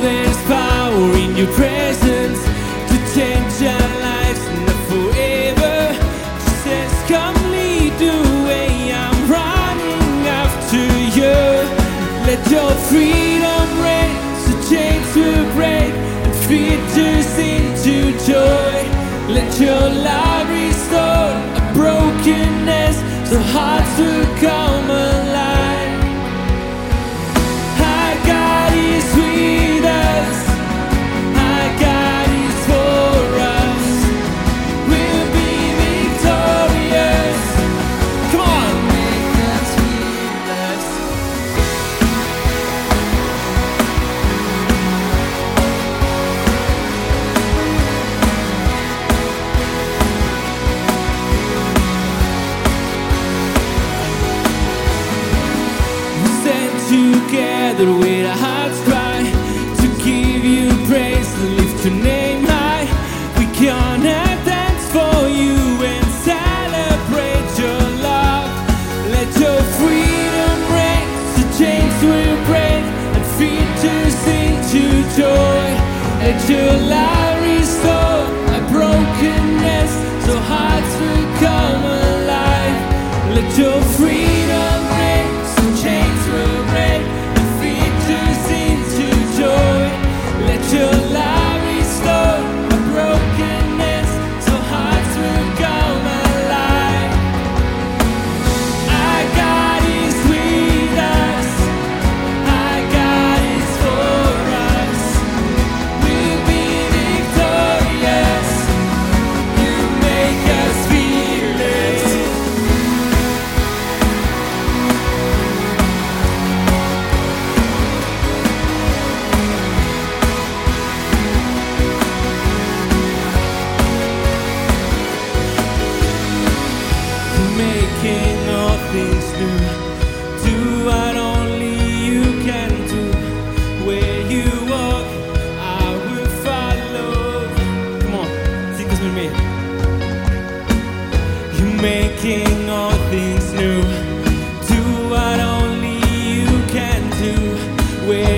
there's power in your presence to change our lives now forever. Jesus, come lead the way. I'm running after you. Let your freedom break so chains will break and fear turns into joy. Let your love restore a brokenness, so hearts will come alive. Either way, our hearts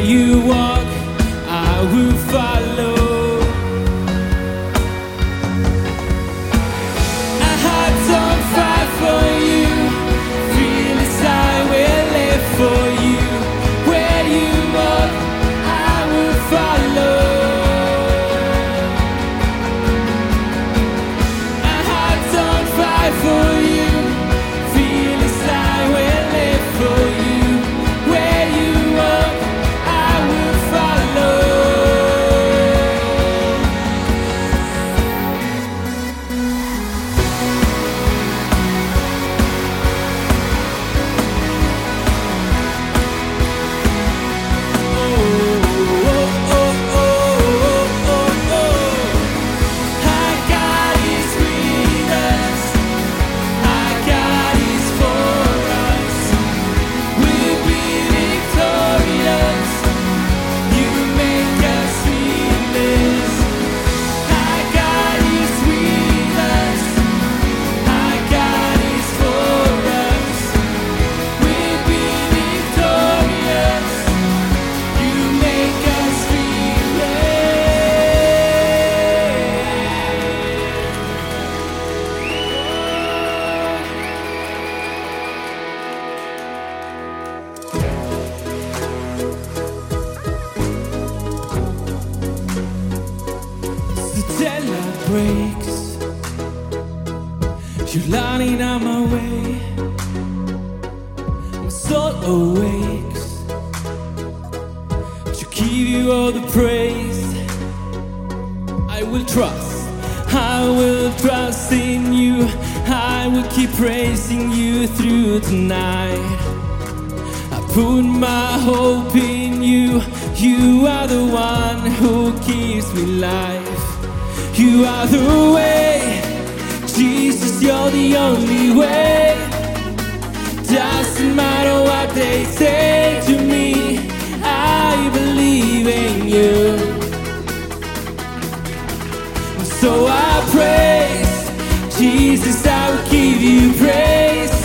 you You're lighting up my way. My soul awakes to give you all the praise. I will trust. I will trust in you. I will keep praising you through the night. I put my hope in you. You are the one who keeps me alive. You are the way. Jesus, you're the only way. Doesn't matter what they say to me, I believe in you. So I praise Jesus, I will give you praise.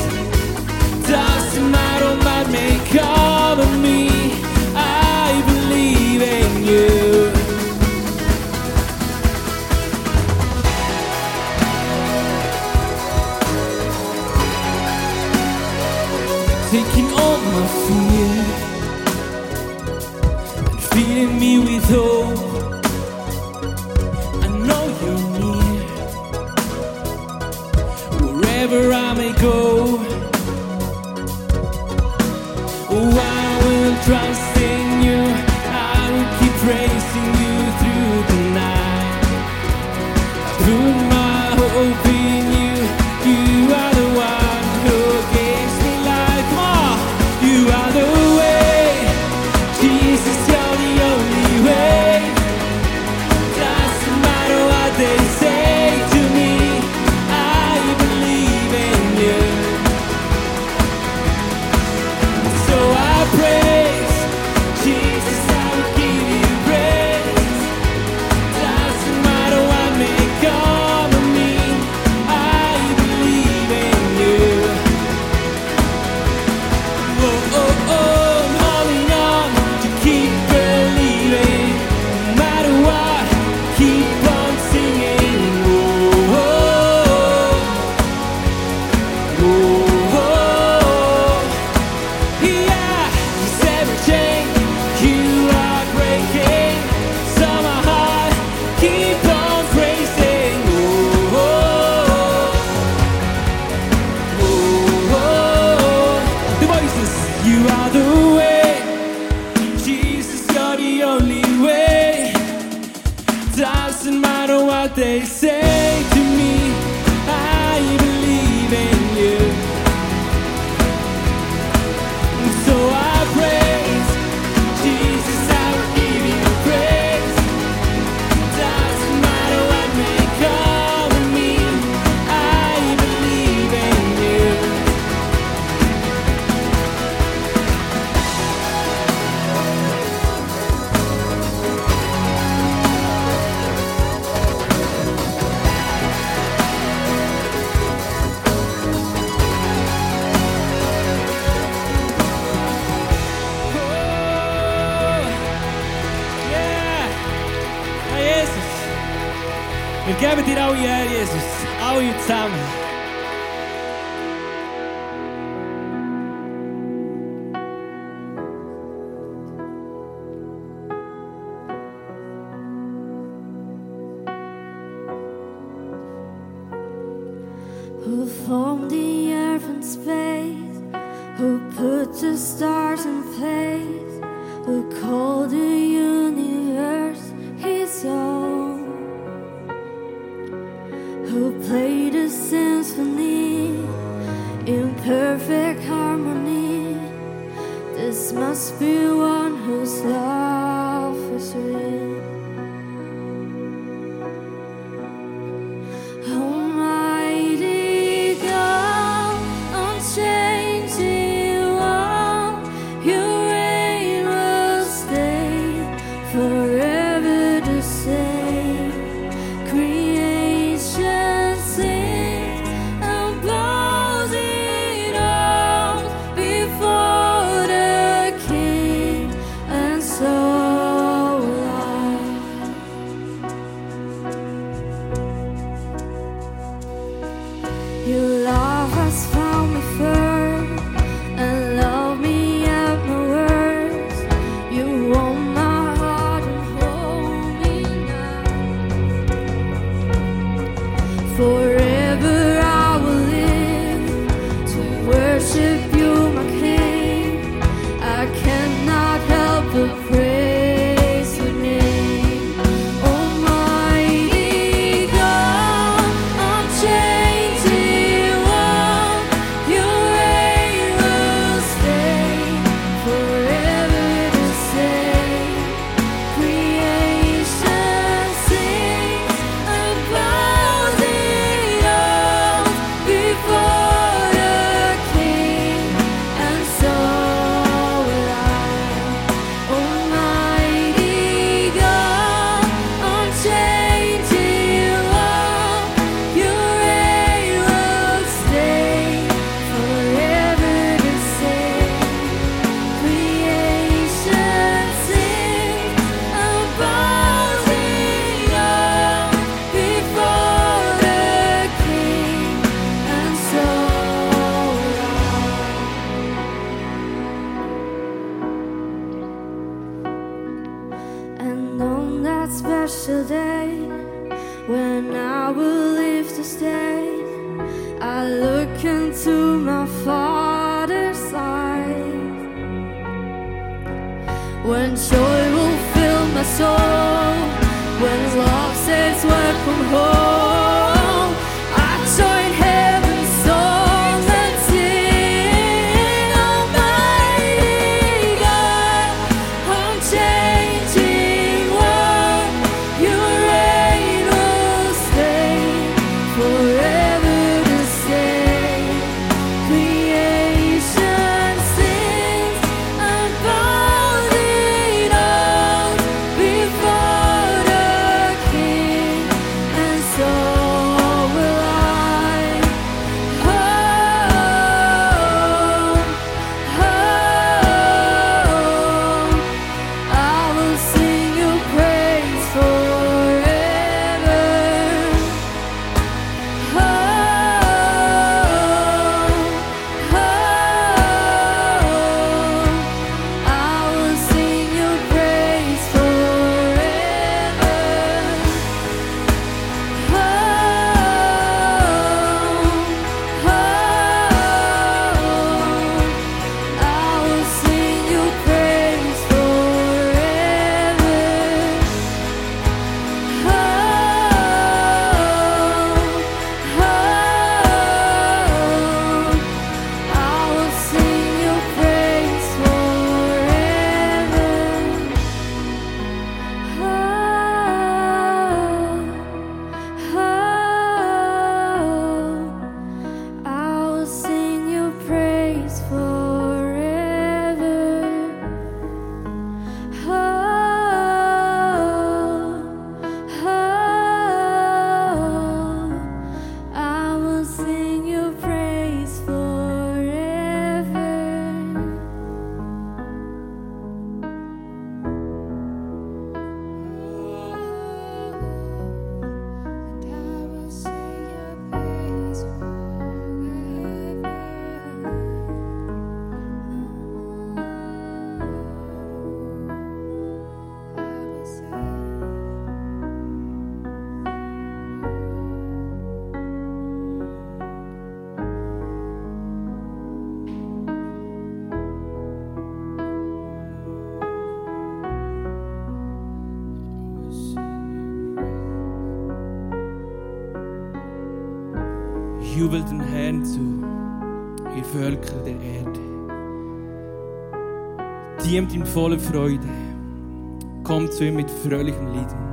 Miał je Jezus, a oj tam. perfect harmony. This must be one who's lost. Jubelt den Herrn zu, ihr Völker der Erde. Dient ihm voller Freude, kommt zu ihm mit fröhlichen Liedern.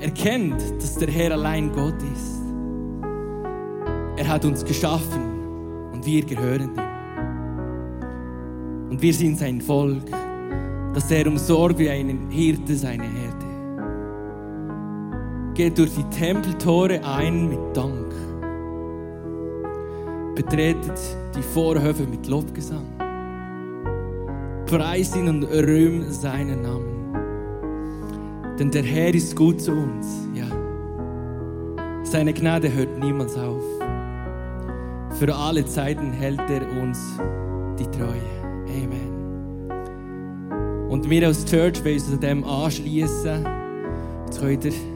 Erkennt, dass der Herr allein Gott ist. Er hat uns geschaffen und wir gehören ihm. Und wir sind sein Volk, das er umsorgt wie einen Hirte seine geht durch die Tempeltore ein mit Dank. Betretet die Vorhöfe mit Lobgesang. Preist ihn und rühmt seinen Namen. Denn der Herr ist gut zu uns, ja. Seine Gnade hört niemals auf. Für alle Zeiten hält er uns die Treue. Amen. Und wir als Church wollen uns dem anschließen. Jetzt könnt ihr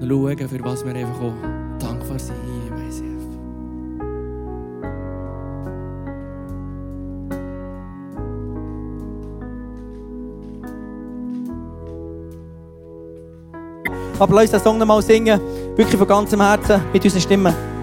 schauen, für was wir einfach auch dankbar sind hier im ICF. Aber lass uns den Song nochmal singen, wirklich von ganzem Herzen, mit unseren Stimmen.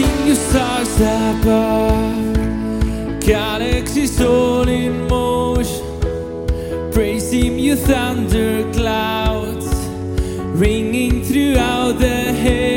Sing you stars above, galaxies all in motion. Praise Him, you thunder clouds, ringing throughout the heavens.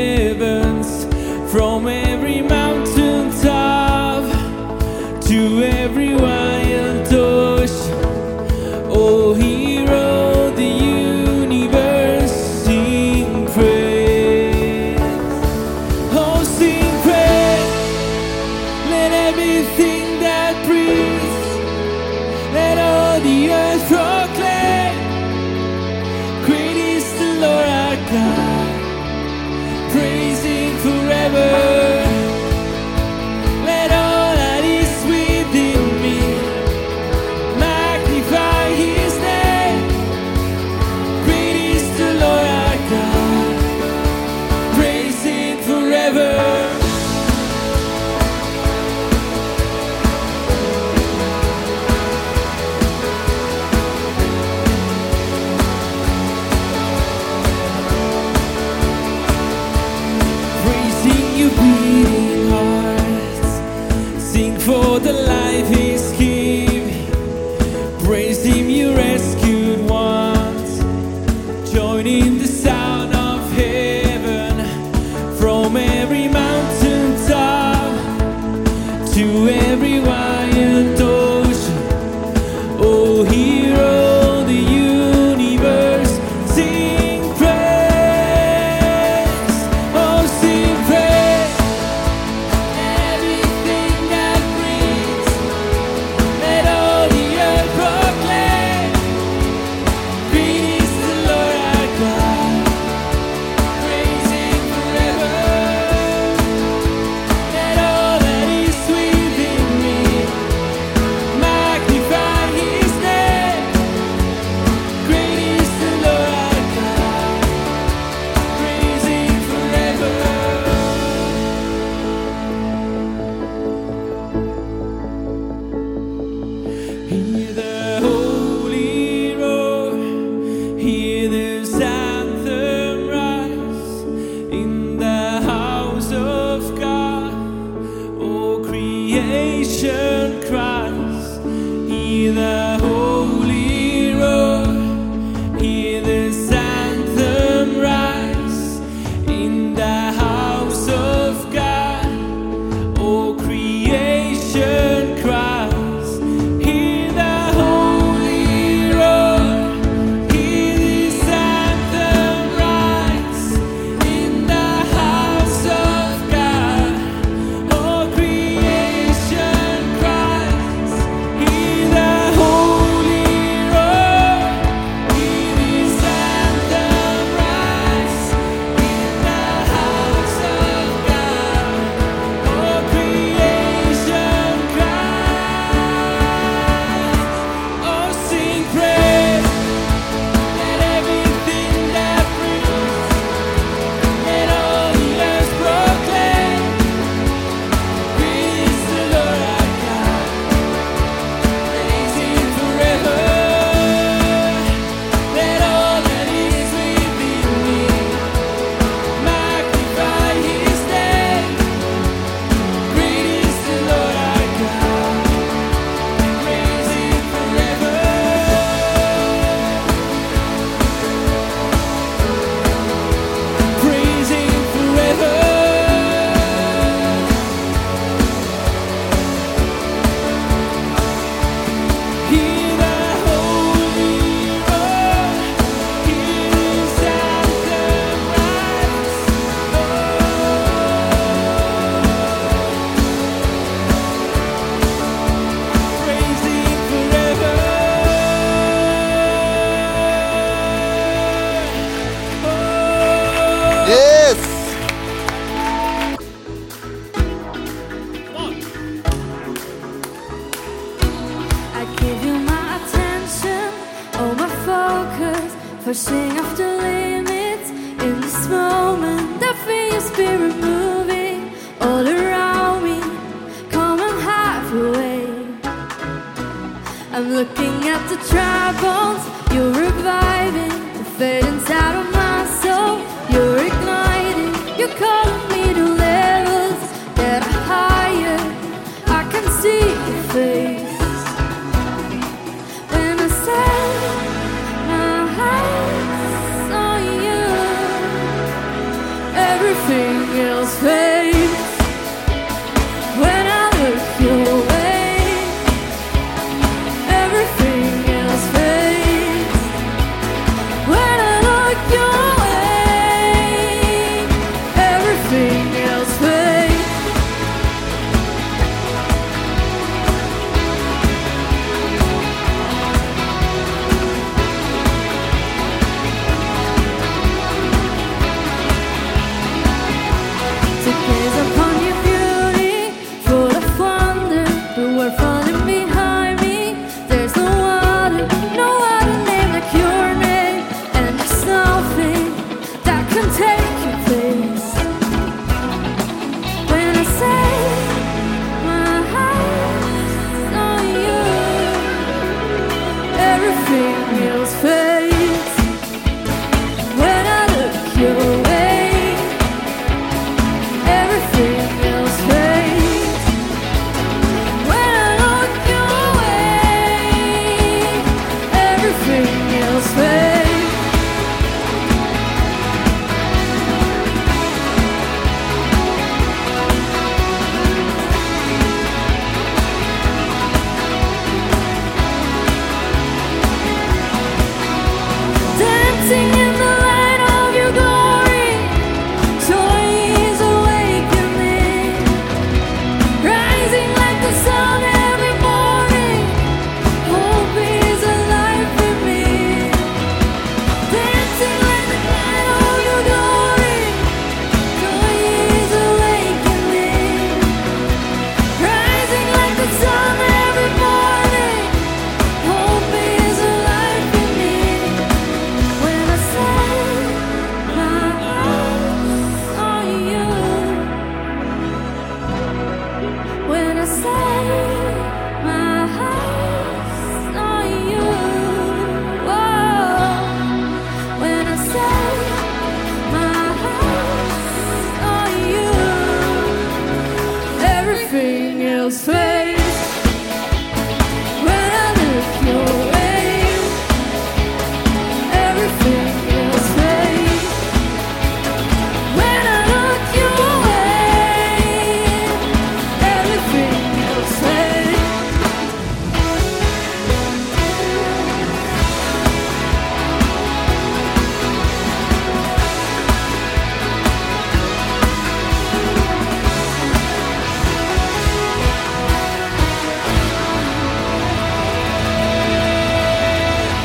Salvation.